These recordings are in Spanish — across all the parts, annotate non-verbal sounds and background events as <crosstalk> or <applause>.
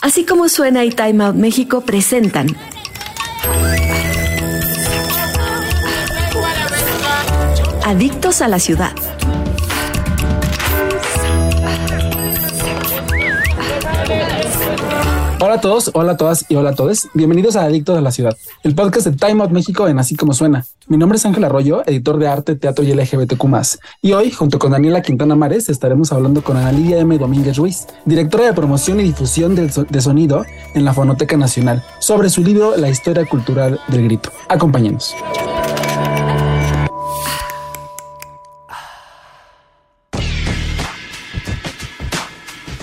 Así como suena y Time Out México presentan Adictos a la ciudad. Hola a todos, hola a todas y hola a todos. Bienvenidos a Adictos a la Ciudad, el podcast de Time Out México en Así Como Suena. Mi nombre es Ángel Arroyo, editor de arte, teatro y LGBTQ+. Y hoy, junto con Daniela Quintana Mares, estaremos hablando con Ana Lidia M. Domínguez Ruiz, directora de promoción y difusión de sonido en la Fonoteca Nacional, sobre su libro La historia cultural del grito. Acompáñenos.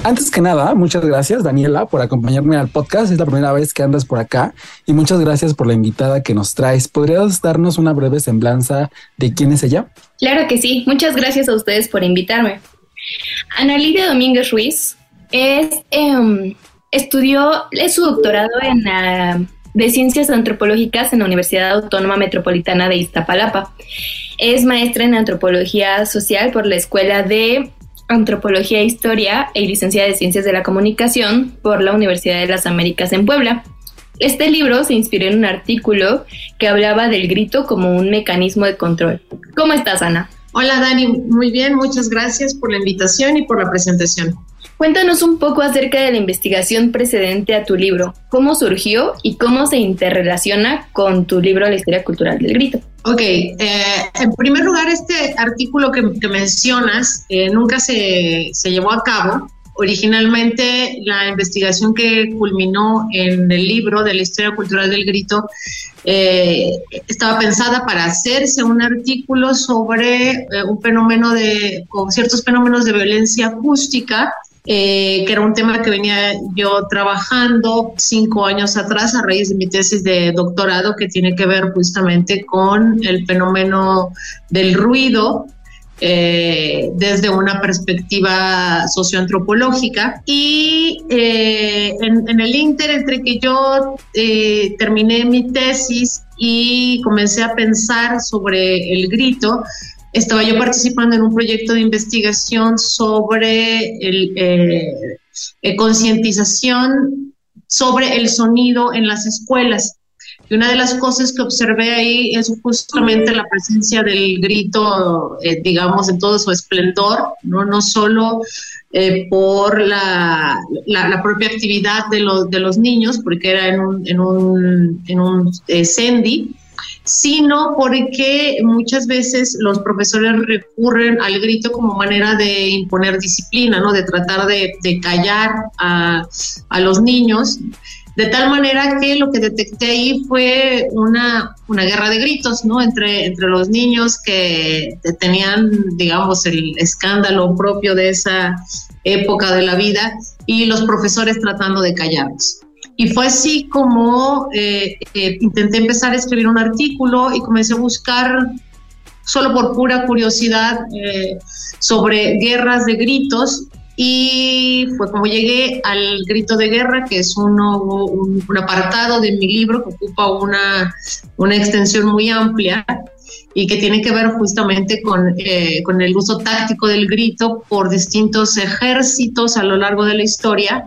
Antes que nada, muchas gracias Daniela por acompañarme al podcast. Es la primera vez que andas por acá y muchas gracias por la invitada que nos traes. ¿Podrías darnos una breve semblanza de quién es ella? Claro que sí. Muchas gracias a ustedes por invitarme. Ana Lidia Domínguez Ruiz es, em, estudió es su doctorado en de Ciencias Antropológicas en la Universidad Autónoma Metropolitana de Iztapalapa. Es maestra en Antropología Social por la Escuela de Antropología e Historia y licenciada de Ciencias de la Comunicación por la Universidad de las Américas en Puebla. Este libro se inspiró en un artículo que hablaba del grito como un mecanismo de control. ¿Cómo estás, Ana? Hola, Dani. Muy bien, muchas gracias por la invitación y por la presentación. Cuéntanos un poco acerca de la investigación precedente a tu libro, cómo surgió y cómo se interrelaciona con tu libro La historia cultural del grito. Ok, eh, en primer lugar, este artículo que, mencionas eh, nunca se, se llevó a cabo. Originalmente, la investigación que culminó en el libro de la historia cultural del grito eh, estaba pensada para hacerse un artículo sobre un fenómeno de, o ciertos fenómenos de violencia acústica eh, que era un tema que venía yo trabajando cinco años atrás a raíz de mi tesis de doctorado que tiene que ver justamente con el fenómeno del ruido eh, desde una perspectiva socioantropológica. Y eh, en, en, el inter, entre que yo terminé mi tesis y comencé a pensar sobre el grito, estaba yo participando en un proyecto de investigación sobre el, eh, eh, concientización sobre el sonido en las escuelas. Y una de las cosas que observé ahí es justamente la presencia del grito, eh, digamos, en todo su esplendor, no, no solo por la, la, propia actividad de, los de los niños, porque era en un, en un, en un CENDI, sino porque muchas veces los profesores recurren al grito como manera de imponer disciplina, ¿no? de tratar de, callar a, los niños, de tal manera que lo que detecté ahí fue una, una guerra de gritos, ¿no? Entre, entre los niños que tenían, digamos, el escándalo propio de esa época de la vida y los profesores tratando de callarlos. Y fue así como eh, eh, intenté empezar a escribir un artículo y comencé a buscar, solo por pura curiosidad, eh, sobre guerras de gritos. Y fue como llegué al grito de guerra, que es uno, un, un apartado de mi libro que ocupa una, una extensión muy amplia y que tiene que ver justamente con, eh, con, el uso táctico del grito por distintos ejércitos a lo largo de la historia,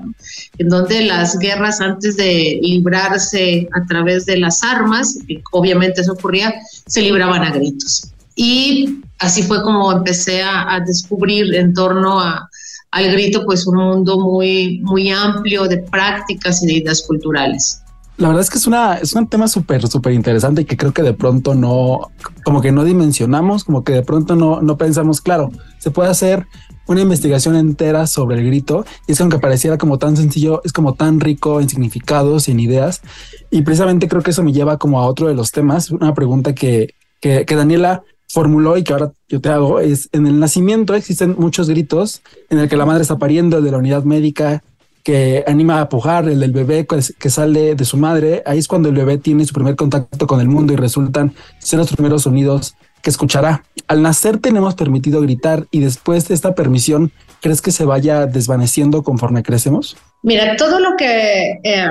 en donde las guerras antes de librarse a través de las armas, obviamente eso ocurría, se libraban a gritos. Y así fue como empecé a, a descubrir en torno a, al grito pues un mundo muy, muy amplio de prácticas y de ideas culturales. La verdad es que es una es un tema súper, súper interesante y que creo que de pronto no, como que no dimensionamos, como que de pronto no, no pensamos, claro, se puede hacer una investigación entera sobre el grito y es aunque pareciera como tan sencillo, es como tan rico en significados y en ideas. Y precisamente creo que eso me lleva como a otro de los temas, una pregunta que, que, que Daniela formuló y que ahora yo te hago es en el nacimiento existen muchos gritos en el que la madre está pariendo, de la unidad médica, que anima a pujar, el del bebé que sale de su madre, ahí es cuando el bebé tiene su primer contacto con el mundo y resultan ser los primeros sonidos que escuchará. Al nacer tenemos permitido gritar y después de esta permisión, ¿crees que se vaya desvaneciendo conforme crecemos? Mira, todo lo que eh,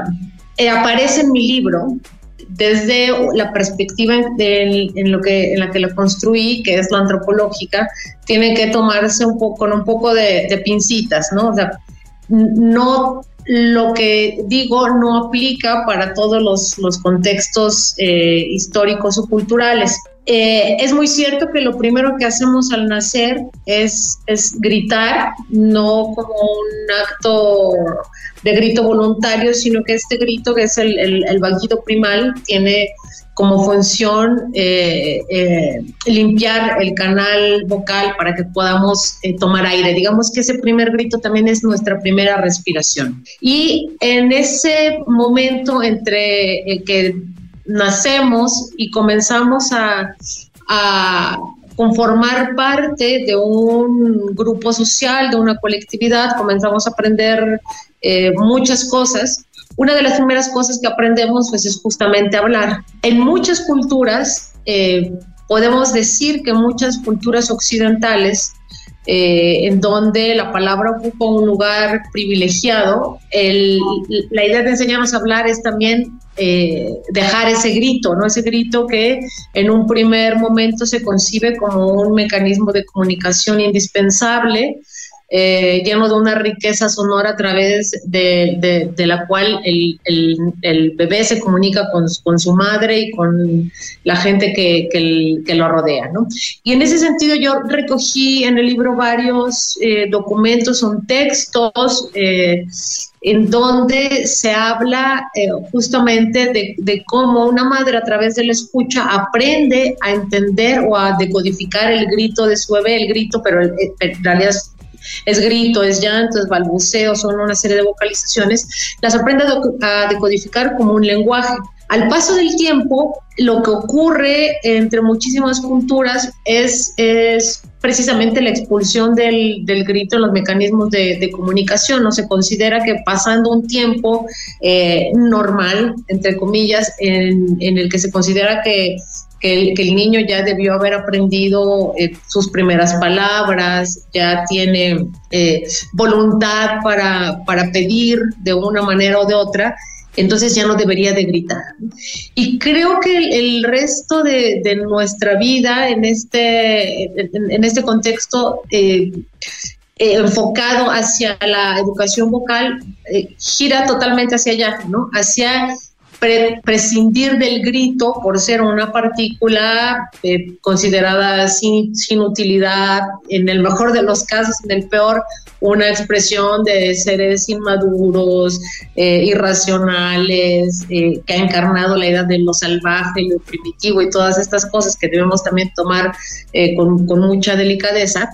eh, aparece en mi libro, desde la perspectiva en, lo que, en la que lo construí, que es la antropológica, tiene que tomarse un poco, con un poco de, de pincitas, ¿no? O sea, no lo que digo no aplica para todos los, contextos eh, históricos o culturales. Eh, es muy cierto que lo primero que hacemos al nacer es, es gritar, no como un acto de grito voluntario, sino que este grito, que es el, el, el primal, tiene como función eh, eh, limpiar el canal vocal para que podamos eh, tomar aire. Digamos que ese primer grito también es nuestra primera respiración. Y en ese momento entre que nacemos y comenzamos a, a conformar parte de un grupo social, de una colectividad, comenzamos a aprender muchas cosas una de las primeras cosas que aprendemos pues, es justamente hablar. En muchas culturas, eh, podemos decir que muchas culturas occidentales, eh, en donde la palabra ocupa un lugar privilegiado, la idea de enseñarnos a hablar es también eh, dejar ese grito, ¿no? Ese grito que en un primer momento se concibe como un mecanismo de comunicación indispensable, eh, lleno de una riqueza sonora a través de, la cual el, bebé se comunica con, su madre y con la gente que, lo rodea. Y en ese sentido yo recogí en el libro varios eh, documentos, son textos eh, en donde se habla justamente de, cómo una madre a través de la escucha aprende a entender o a decodificar el grito de su bebé, el grito, pero en realidad grito, es llanto, es balbuceo, son una serie de vocalizaciones, las aprende a decodificar como un lenguaje. Al paso del tiempo, lo que ocurre entre muchísimas culturas es, es precisamente la expulsión del, grito en los mecanismos de, comunicación. No se considera que pasando un tiempo eh, normal, entre comillas, en, el que se considera que que el, niño ya debió haber aprendido eh, sus primeras palabras, ya tiene eh, voluntad para, para, pedir de una manera o de otra, entonces ya no debería de gritar. Y creo que el, resto de, nuestra vida en este, en, este contexto eh, enfocado hacia la educación vocal gira totalmente hacia allá, ¿no? Hacia prescindir del grito por ser una partícula eh, considerada sin, sin, utilidad, en el mejor de los casos, en el peor, una expresión de seres inmaduros, eh, irracionales, eh, que ha encarnado la idea de lo salvaje, lo primitivo y todas estas cosas que debemos también tomar con, con mucha delicadeza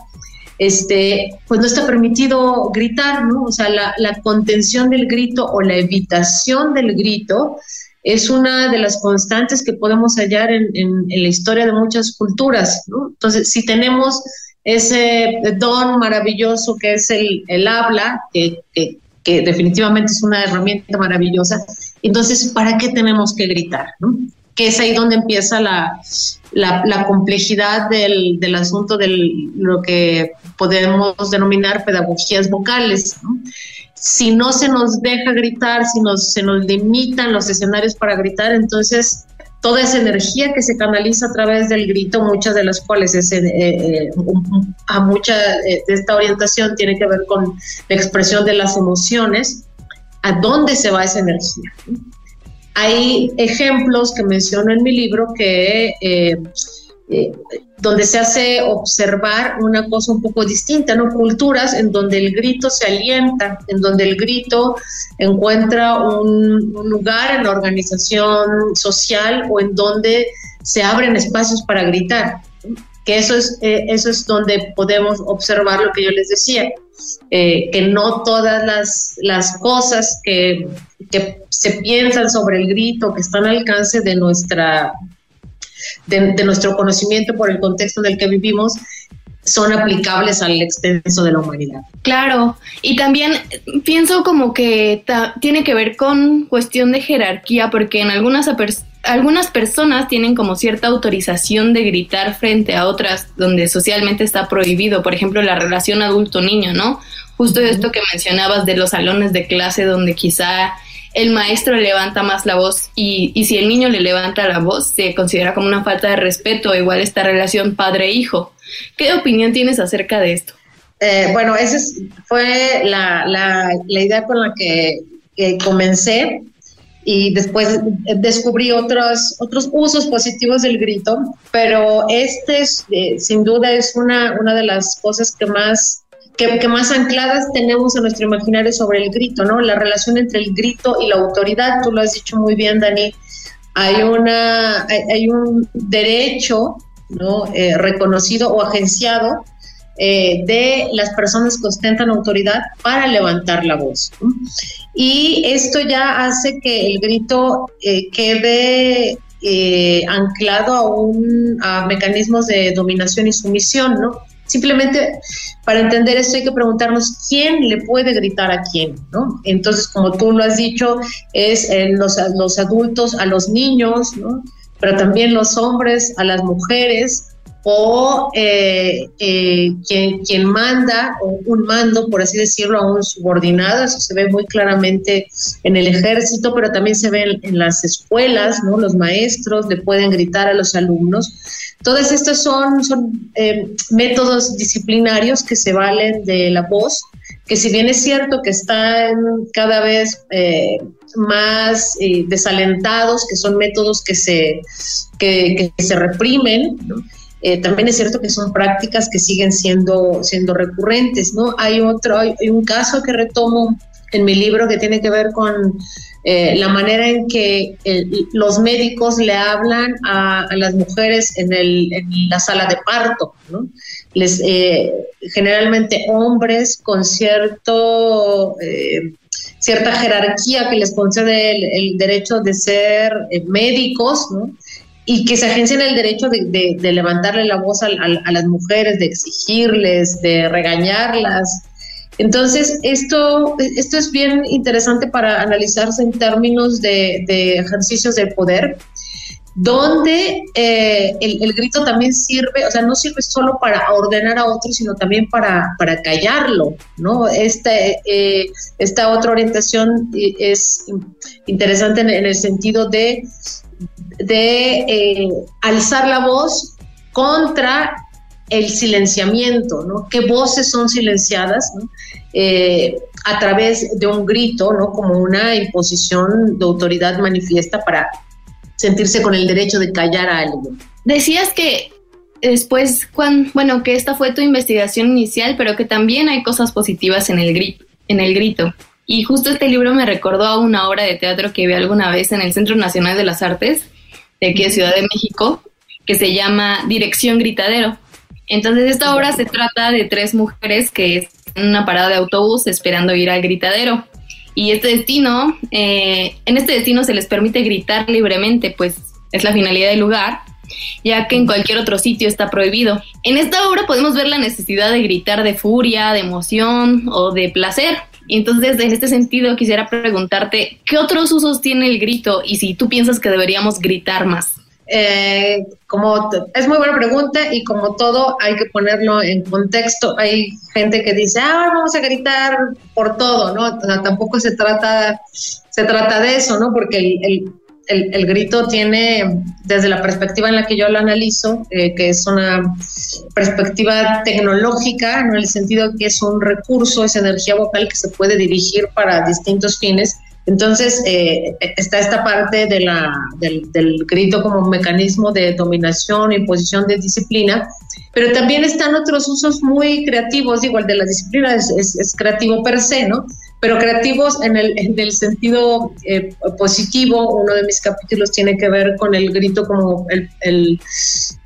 este, pues no está permitido gritar, ¿no? O sea, la, contención del grito o la evitación del grito es una de las constantes que podemos hallar en, la historia de muchas culturas. Entonces, si tenemos ese don maravilloso que es el, habla, que, que, definitivamente es una herramienta maravillosa, entonces, ¿para qué tenemos que gritar? Que es ahí donde empieza la, la, complejidad del, del, asunto de lo que podemos denominar pedagogías vocales. Si no se nos deja gritar, si se nos limitan los escenarios para gritar, entonces toda esa energía que se canaliza a través del grito, muchas de las cuales es, eh, eh, a mucha de esta orientación tiene que ver con la expresión de las emociones, ¿a dónde se va esa energía? Hay ejemplos que menciono en mi libro que eh, eh, donde se hace observar una cosa un poco distinta, ¿no? Culturas en donde el grito se alienta, en donde el grito encuentra un, lugar en la organización social o en donde se abren espacios para gritar. Que eso es, eh, eso es donde podemos observar lo que yo les decía, que no todas las, las cosas que que se piensan sobre el grito, que están al alcance de, nuestra, de, nuestro conocimiento por el contexto en el que vivimos, son aplicables al extenso de la humanidad. Claro, y también pienso como que tiene que ver con cuestión de jerarquía, porque en algunas, algunas personas tienen como cierta autorización de gritar frente a otras donde socialmente está prohibido, por ejemplo, la relación adulto-niño, ¿no? Justo esto que mencionabas de los salones de clase donde quizá el maestro levanta más la voz y, y, si el niño le levanta la voz se considera como una falta de respeto, igual esta relación padre-hijo. ¿Qué opinión tienes acerca de esto? Eh, bueno, esa fue la, idea con la que, comencé y después descubrí otros, otros usos positivos del grito, pero este eh, sin duda es una, una de las cosas que más que, más ancladas tenemos en nuestro imaginario sobre el grito, ¿no? La relación entre el grito y la autoridad, tú lo has dicho muy bien, Dani. Hay, una, hay, un derecho ¿no? Eh, reconocido o agenciado eh, de las personas que ostentan autoridad para levantar la voz. Y esto ya hace que el grito eh, quede anclado a, un, a mecanismos de dominación y sumisión, ¿no? Simplemente para entender esto hay que preguntarnos quién le puede gritar a quién, ¿no? Entonces, como tú lo has dicho, es eh, los, los adultos a los niños, ¿no? Pero también los hombres a las mujeres, o eh, eh, quien, quien, manda, o un mando, por así decirlo, a un subordinado, eso se ve muy claramente en el ejército, pero también se ve en, las escuelas, ¿no? Los maestros le pueden gritar a los alumnos. Todas estas son, son eh, métodos disciplinarios que se valen de la voz, que si bien es cierto que están cada vez más desalentados, que son métodos que se, que, que se reprimen, ¿no? Eh, también es cierto que son prácticas que siguen siendo, siendo recurrentes, ¿no? Hay otro, hay, un caso que retomo en mi libro que tiene que ver con eh, la manera en que eh, los médicos le hablan a, las mujeres en, el, en, la sala de parto, ¿no? Les, generalmente hombres con cierto cierta jerarquía que les concede el, el derecho de ser médicos, ¿no? Y que se agencien el derecho de, levantarle la voz a, las mujeres, de exigirles, de regañarlas. Entonces, esto, esto es bien interesante para analizarse en términos de, ejercicios de poder, donde eh, el, grito también sirve, o sea, no sirve solo para ordenar a otros, sino también para, para callarlo, ¿no? Esta, eh, esta otra orientación es interesante en el sentido de de eh, alzar la voz contra el silenciamiento, ¿no? ¿Qué voces son silenciadas eh, a través de un grito, ¿no? Como una imposición de autoridad manifiesta para sentirse con el derecho de callar a alguien. Decías que después, cuando, bueno, que esta fue tu investigación inicial, pero que también hay cosas positivas en el, en el grito. Y justo este libro me recordó a una obra de teatro que vi alguna vez en el Centro Nacional de las Artes, de aquí de Ciudad de México, que se llama Dirección Gritadero. Entonces esta obra se trata de tres mujeres que están en una parada de autobús esperando ir al gritadero. Y este destino, eh, en este destino se les permite gritar libremente, pues es la finalidad del lugar, ya que en cualquier otro sitio está prohibido. En esta obra podemos ver la necesidad de gritar de furia, de emoción o de placer. Entonces, en este sentido, quisiera preguntarte, ¿qué otros usos tiene el grito y si tú piensas que deberíamos gritar más? Eh, como es muy buena pregunta y como todo hay que ponerlo en contexto. Hay gente que dice, ah, vamos a gritar por todo, ¿no? tampoco se trata, se trata de eso, ¿no? Porque el, grito tiene, desde la perspectiva en la que yo lo analizo, eh, que es una perspectiva tecnológica, en el sentido que es un recurso, es energía vocal que se puede dirigir para distintos fines. Entonces, eh, está esta parte del, grito como mecanismo de dominación, imposición de disciplina, pero también están otros usos muy creativos, igual de la disciplina es, creativo per se, ¿no? pero creativos en el, en el sentido eh, positivo. Uno de mis capítulos tiene que ver con el grito como el, el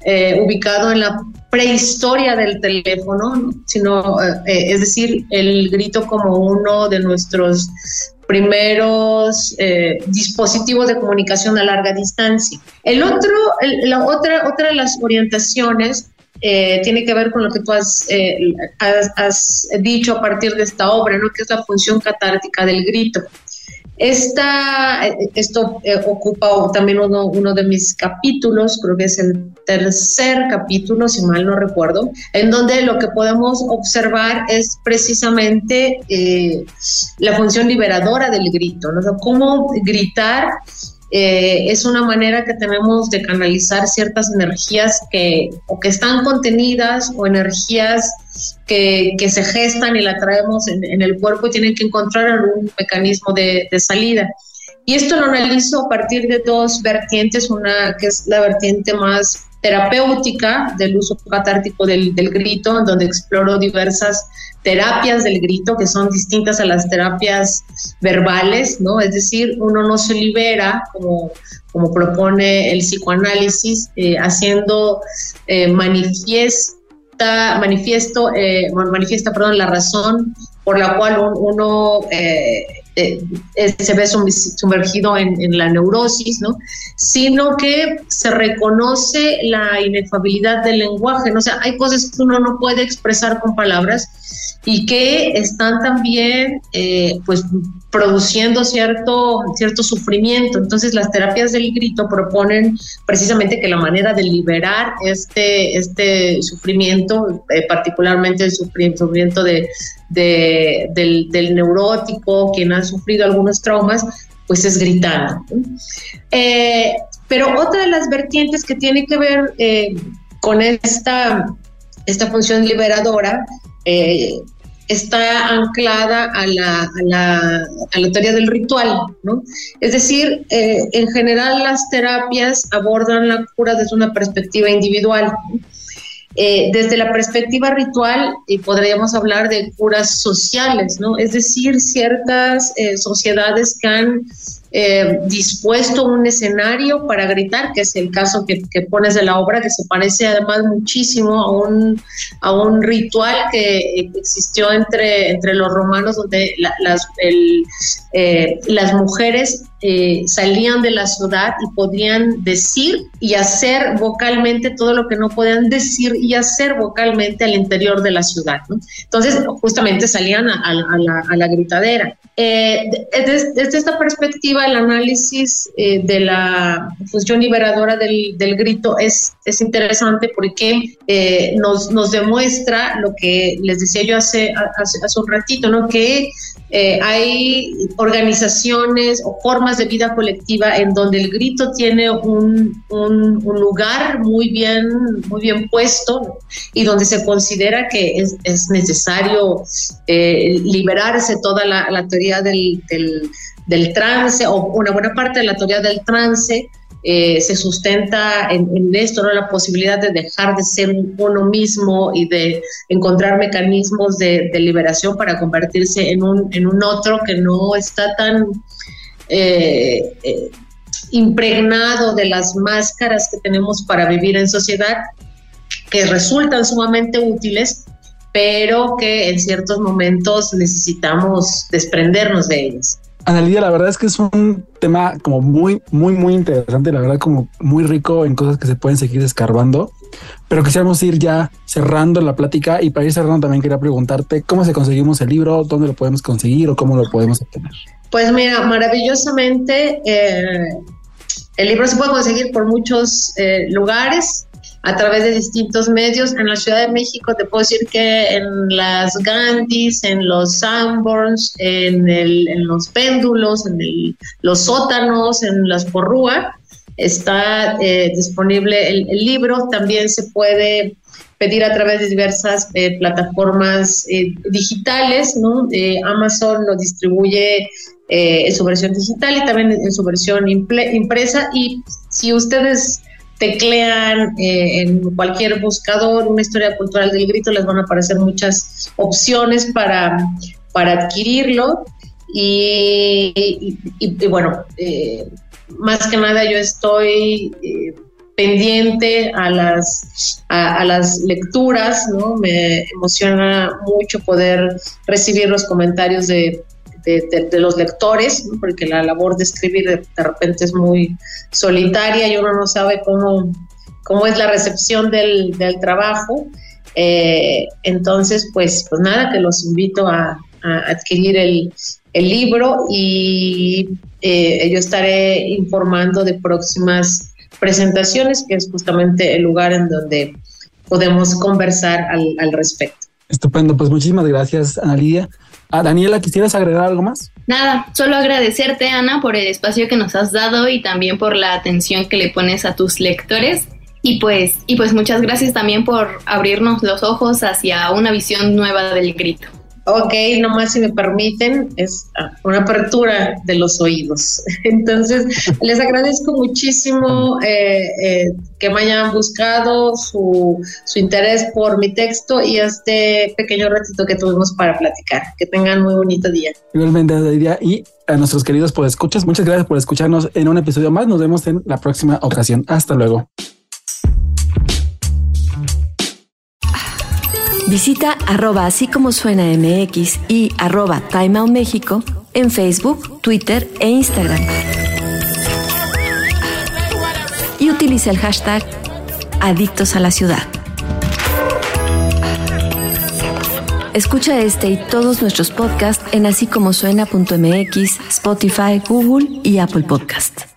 eh, ubicado en la prehistoria del teléfono, sino, eh, es decir, el grito como uno de nuestros primeros dispositivos de comunicación a larga distancia. El otro, la otra, otra de las orientaciones eh, tiene que ver con lo que tú eh, has, dicho a partir de esta obra, ¿no? que es la función catártica del grito. Esta, eh, esto ocupa también uno, de mis capítulos, creo que es el tercer capítulo, si mal no recuerdo, en donde lo que podemos observar es precisamente la función liberadora del grito, ¿no? cómo gritar eh, es una manera que tenemos de canalizar ciertas energías que o que están contenidas o energías que, se gestan y la traemos en, el cuerpo y tienen que encontrar algún mecanismo de, salida. Y esto lo analizo a partir de dos vertientes, una que es la vertiente más terapéutica del uso catártico del, del grito, donde exploro diversas terapias del grito que son distintas a las terapias verbales, ¿no? Es decir, uno no se libera como, como propone el psicoanálisis, eh, haciendo eh, manifiesta, manifiesto, eh, manifiesta, perdón, la razón por la cual uno se ve sumergido en, en, la neurosis, ¿no? Sino que se reconoce la inefabilidad del lenguaje, ¿no? O sea, hay cosas que uno no puede expresar con palabras y que están también eh, pues produciendo cierto, cierto sufrimiento. Entonces las terapias del grito proponen precisamente que la manera de liberar este, este sufrimiento, eh, particularmente el sufrimiento de, del, neurótico, quien ha sufrido algunos traumas, pues es gritando. Eh, pero otra de las vertientes que tiene que ver con esta, esta función liberadora está anclada a la, a la, a la teoría del ritual, ¿no? Es decir, eh, en general las terapias abordan la cura desde una perspectiva individual. Eh, desde la perspectiva ritual y podríamos hablar de curas sociales, ¿no? Es decir, ciertas eh, sociedades que han eh, dispuesto un escenario para gritar, que es el caso que, pones de la obra, que se parece además muchísimo a un, a un ritual que existió entre, entre los romanos, donde las, las mujeres eh, salían de la ciudad y podían decir y hacer vocalmente todo lo que no podían decir y hacer vocalmente al interior de la ciudad. Entonces, justamente salían a, la, gritadera. desde, desde esta perspectiva, el análisis eh, de la función liberadora del, grito es, es interesante porque eh, nos, demuestra lo que les decía yo hace, hace, un ratito, ¿no? que eh, hay organizaciones o formas de vida colectiva en donde el grito tiene un, un, lugar muy bien, muy bien puesto y donde se considera que es, es necesario liberarse toda la, teoría del, del trance, o una buena parte de la teoría del trance eh, se sustenta en, esto, ¿no? la posibilidad de dejar de ser uno mismo y de encontrar mecanismos de, liberación para convertirse en un, en un otro que no está tan eh, eh, impregnado de las máscaras que tenemos para vivir en sociedad, que resultan sumamente útiles, pero que en ciertos momentos necesitamos desprendernos de ellas. Analia, la verdad es que es un tema como muy, muy, muy interesante, la verdad como muy rico en cosas que se pueden seguir escarbando, pero quisiéramos ir ya cerrando la plática y para ir cerrando también quería preguntarte cómo se conseguimos el libro, dónde lo podemos conseguir o cómo lo podemos obtener. Pues mira, maravillosamente eh, el libro se puede conseguir por muchos eh, lugares a través de distintos medios. En la Ciudad de México te puedo decir que en las Gandhis, en los Sanborns, en, en los péndulos, en los sótanos, en las porrúa, está eh, disponible el, libro. También se puede pedir a través de diversas eh, plataformas digitales, ¿no? Amazon lo distribuye en su versión digital y también en su versión impresa. Y si ustedes teclean eh, en cualquier buscador una historia cultural del grito, les van a aparecer muchas opciones para, para adquirirlo. Y, bueno, eh, más que nada yo estoy eh, pendiente a las, a, las lecturas, ¿no? Me emociona mucho poder recibir los comentarios de de, los lectores, porque la labor de escribir de, repente es muy solitaria y uno no sabe cómo, cómo es la recepción del, trabajo. Eh, entonces, pues, pues nada, que los invito a, adquirir el, libro y eh, yo estaré informando de próximas presentaciones, que es justamente el lugar en donde podemos conversar al respecto. Estupendo, pues muchísimas gracias, Ana Lidia. Ah, Daniela, ¿quisieras agregar algo más? Nada, solo agradecerte, Ana, por el espacio que nos has dado y también por la atención que le pones a tus lectores. Y pues, y pues muchas gracias también por abrirnos los ojos hacia una visión nueva del grito. Ok, nomás si me permiten, es una apertura de los oídos. <laughs> Entonces, les agradezco muchísimo eh, eh, que me hayan buscado, su, su interés por mi texto y este pequeño ratito que tuvimos para platicar. Que tengan muy bonito día. Igualmente, día y a nuestros queridos por escuchas, muchas gracias por escucharnos en un episodio más. Nos vemos en la próxima ocasión. Hasta luego. Visita arroba así como suena MX y arroba México en Facebook, Twitter e Instagram. Y utiliza el hashtag Adictos a la Ciudad. Escucha este y todos nuestros podcasts en así como suena.mx, Spotify, Google y Apple Podcasts.